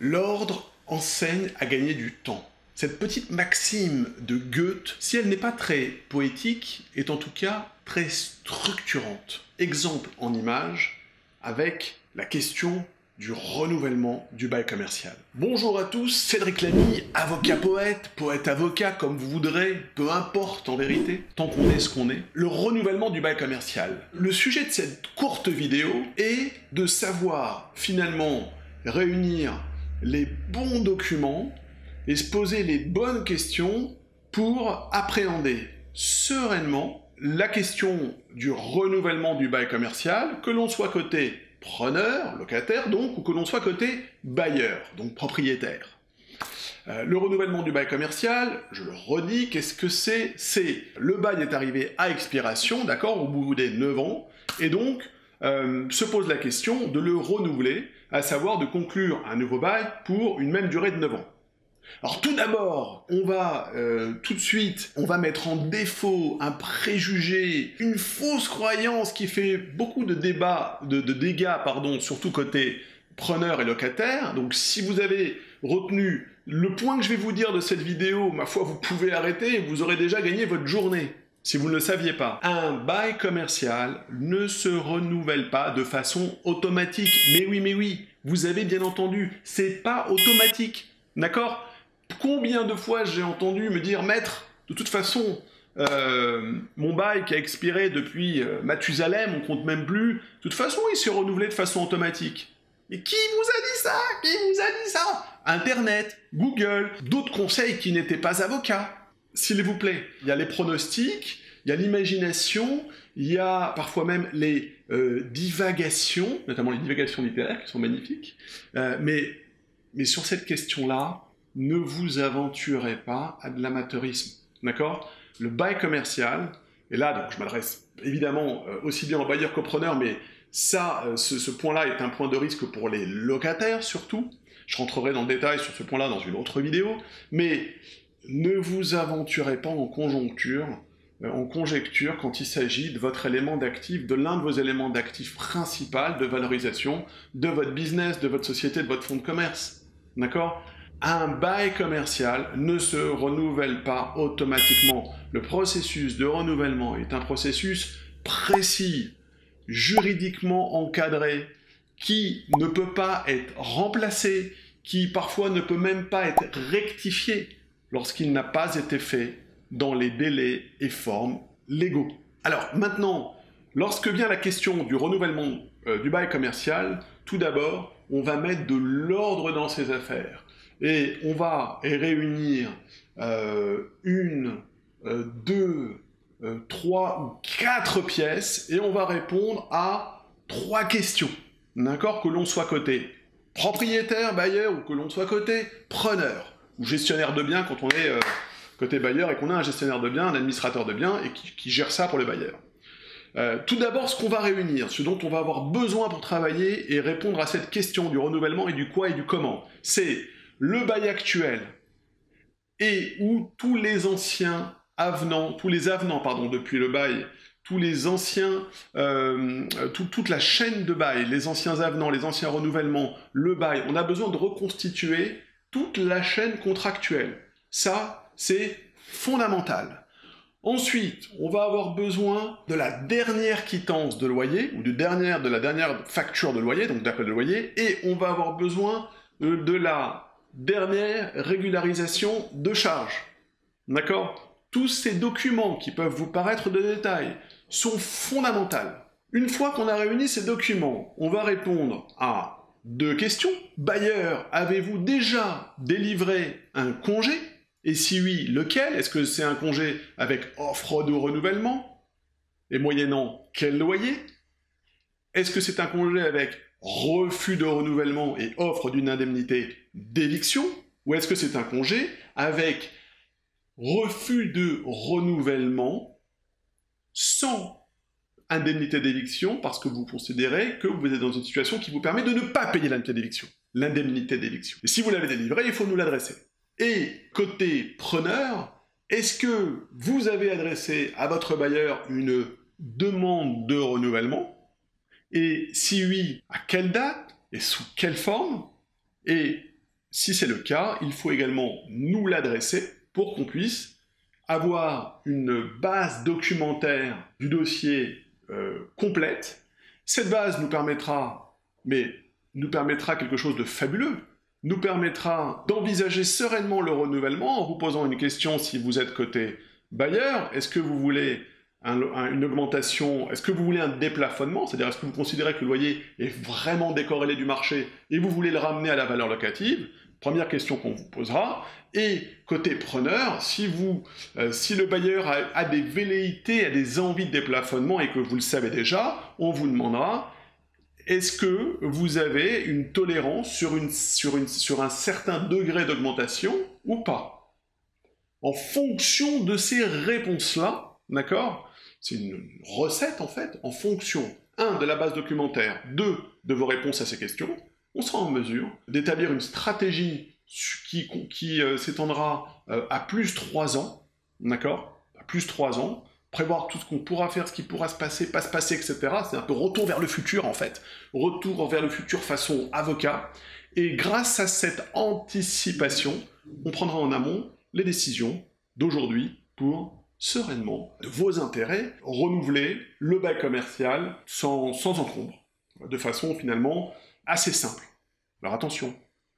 L'ordre enseigne à gagner du temps. Cette petite maxime de Goethe, si elle n'est pas très poétique, est en tout cas très structurante. Exemple en image avec la question du renouvellement du bail commercial. Bonjour à tous, Cédric Lamy, avocat poète, poète avocat comme vous voudrez, peu importe en vérité, tant qu'on est ce qu'on est. Le renouvellement du bail commercial. Le sujet de cette courte vidéo est de savoir finalement réunir les bons documents et se poser les bonnes questions pour appréhender sereinement la question du renouvellement du bail commercial, que l'on soit côté preneur, locataire donc, ou que l'on soit côté bailleur, donc propriétaire. Euh, le renouvellement du bail commercial, je le redis, qu'est-ce que c'est? C'est le bail est arrivé à expiration, d'accord, au bout des 9 ans, et donc euh, se pose la question de le renouveler, à savoir de conclure un nouveau bail pour une même durée de 9 ans. Alors tout d'abord, on va euh, tout de suite, on va mettre en défaut un préjugé, une fausse croyance qui fait beaucoup de débats, de, dégâts, pardon, surtout côté preneur et locataire. Donc si vous avez retenu le point que je vais vous dire de cette vidéo, ma foi, vous pouvez arrêter vous aurez déjà gagné votre journée. Si vous ne le saviez pas, un bail commercial ne se renouvelle pas de façon automatique. Mais oui, mais oui, vous avez bien entendu, c'est pas automatique. D'accord? Combien de fois j'ai entendu me dire, maître, de toute façon, euh, mon bail qui a expiré depuis euh, Mathusalem, on compte même plus, de toute façon, il s'est renouvelé de façon automatique. Et qui vous a dit ça? Qui vous a dit ça? Internet, Google, d'autres conseils qui n'étaient pas avocats. S'il vous plaît, il y a les pronostics, il y a l'imagination, il y a parfois même les euh, divagations, notamment les divagations littéraires qui sont magnifiques. mais, mais sur cette question-là, ne vous aventurez pas à de l'amateurisme. D'accord? Le bail commercial, et là, donc, je m'adresse évidemment euh, aussi bien aux bailleurs qu'aux preneurs, mais ça, euh, ce, point-là est un point de risque pour les locataires surtout. Je rentrerai dans le détail sur ce point-là dans une autre vidéo, mais ne vous aventurez pas en conjoncture, euh, en conjecture quand il s'agit de votre élément d'actif, de l'un de vos éléments d'actif principal de valorisation de votre business, de votre société, de votre fonds de commerce. D'accord? Un bail commercial ne se renouvelle pas automatiquement. Le processus de renouvellement est un processus précis, juridiquement encadré, qui ne peut pas être remplacé, qui parfois ne peut même pas être rectifié lorsqu'il n'a pas été fait dans les délais et formes légaux. Alors maintenant, lorsque vient la question du renouvellement euh, du bail commercial, tout d'abord, on va mettre de l'ordre dans ces affaires et on va réunir euh, une, euh, deux, trois ou quatre pièces et on va répondre à trois questions. D'accord? Que l'on soit côté propriétaire, bailleur ou que l'on soit côté preneur ou gestionnaire de biens quand on est côté bailleur et qu'on a un gestionnaire de biens, un administrateur de biens et qui, gère ça pour le bailleur. tout d'abord, ce qu'on va réunir, ce dont on va avoir besoin pour travailler et répondre à cette question du renouvellement et du quoi et du comment, c'est le bail actuel et où tous les anciens avenants, tous les avenants, pardon, depuis le bail, tous les anciens, euh, toute la chaîne de bail, les anciens avenants, les anciens renouvellements, le bail, on a besoin de reconstituer toute la chaîne contractuelle. Ça, c'est fondamental. Ensuite, on va avoir besoin de la dernière quittance de loyer, ou de, dernière, de la dernière facture de loyer, donc d'appel de loyer, et on va avoir besoin de la Dernière régularisation de charge. D'accord? Tous ces documents qui peuvent vous paraître de détail sont fondamentaux. Une fois qu'on a réuni ces documents, on va répondre à deux questions. Bailleur, avez-vous déjà délivré un congé? Et si oui, lequel? Est-ce que c'est un congé avec offre de renouvellement? Et moyennant quel loyer? Est-ce que c'est un congé avec refus de renouvellement et offre d'une indemnité d'éviction? Ou est-ce que c'est un congé avec refus de renouvellement sans indemnité d'éviction parce que vous considérez que vous êtes dans une situation qui vous permet de ne pas payer l'indemnité d'éviction L'indemnité d'éviction. Et si vous l'avez délivré, il faut nous l'adresser. Et côté preneur, est-ce que vous avez adressé à votre bailleur une demande de renouvellement? Et si oui, à quelle date et sous quelle forme? Et Si c'est le cas, il faut également nous l'adresser pour qu'on puisse avoir une base documentaire du dossier euh, complète. Cette base nous permettra, mais nous permettra quelque chose de fabuleux, nous permettra d'envisager sereinement le renouvellement en vous posant une question si vous êtes côté bailleur, est-ce que vous voulez une augmentation, est-ce que vous voulez un déplafonnement, c'est-à-dire est-ce que vous considérez que le loyer est vraiment décorrélé du marché et vous voulez le ramener à la valeur locative? Première question qu'on vous posera. Et côté preneur, si, vous, euh, si le bailleur a, des velléités, a des envies de déplafonnement et que vous le savez déjà, on vous demandera est-ce que vous avez une tolérance sur, une, sur, une, sur un certain degré d'augmentation ou pas? En fonction de ces réponses-là, d'accord? C'est une recette en fait, en fonction, un, de la base documentaire, deux, de vos réponses à ces questions, on sera en mesure d'établir une stratégie qui, euh, s'étendra euh, à plus 3 ans, d'accord? À plus 3 ans, prévoir tout ce qu'on pourra faire, ce qui pourra se passer, pas se passer, etc. C'est un peu retour vers le futur, en fait. Retour vers le futur façon avocat. Et grâce à cette anticipation, on prendra en amont les décisions d'aujourd'hui pour sereinement, de vos intérêts, renouveler le bail commercial sans, sans encombre, de façon finalement assez simple. Alors attention,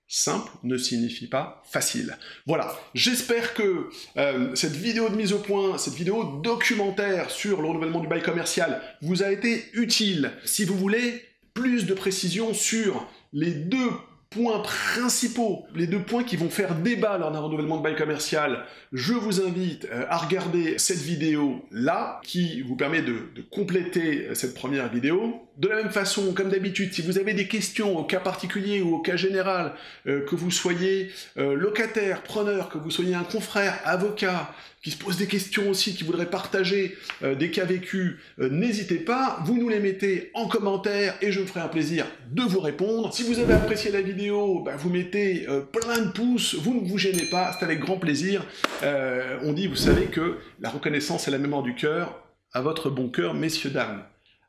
simple ne signifie pas facile. Voilà, j'espère que euh, cette vidéo de mise au point, cette vidéo documentaire sur le renouvellement du bail commercial vous a été utile. Si vous voulez plus de précisions sur les deux points principaux, les deux points qui vont faire débat lors d'un renouvellement de bail commercial, je vous invite euh, à regarder cette vidéo là, qui vous permet de, compléter euh, cette première vidéo. De la même façon, comme d'habitude, si vous avez des questions au cas particulier ou au cas général, euh, que vous soyez locataire, preneur, que vous soyez un confrère, avocat, qui se pose des questions aussi, qui voudrait partager des cas vécus, n'hésitez pas, vous nous les mettez en commentaire et je me ferai un plaisir de vous répondre. Si vous avez apprécié la vidéo, bah, vous mettez plein de pouces, vous ne vous gênez pas, c'est avec grand plaisir. Euh, on dit, vous savez que la reconnaissance est la mémoire du cœur, à votre bon cœur, messieurs, dames.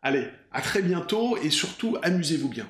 Allez, à très bientôt et surtout, amusez-vous bien.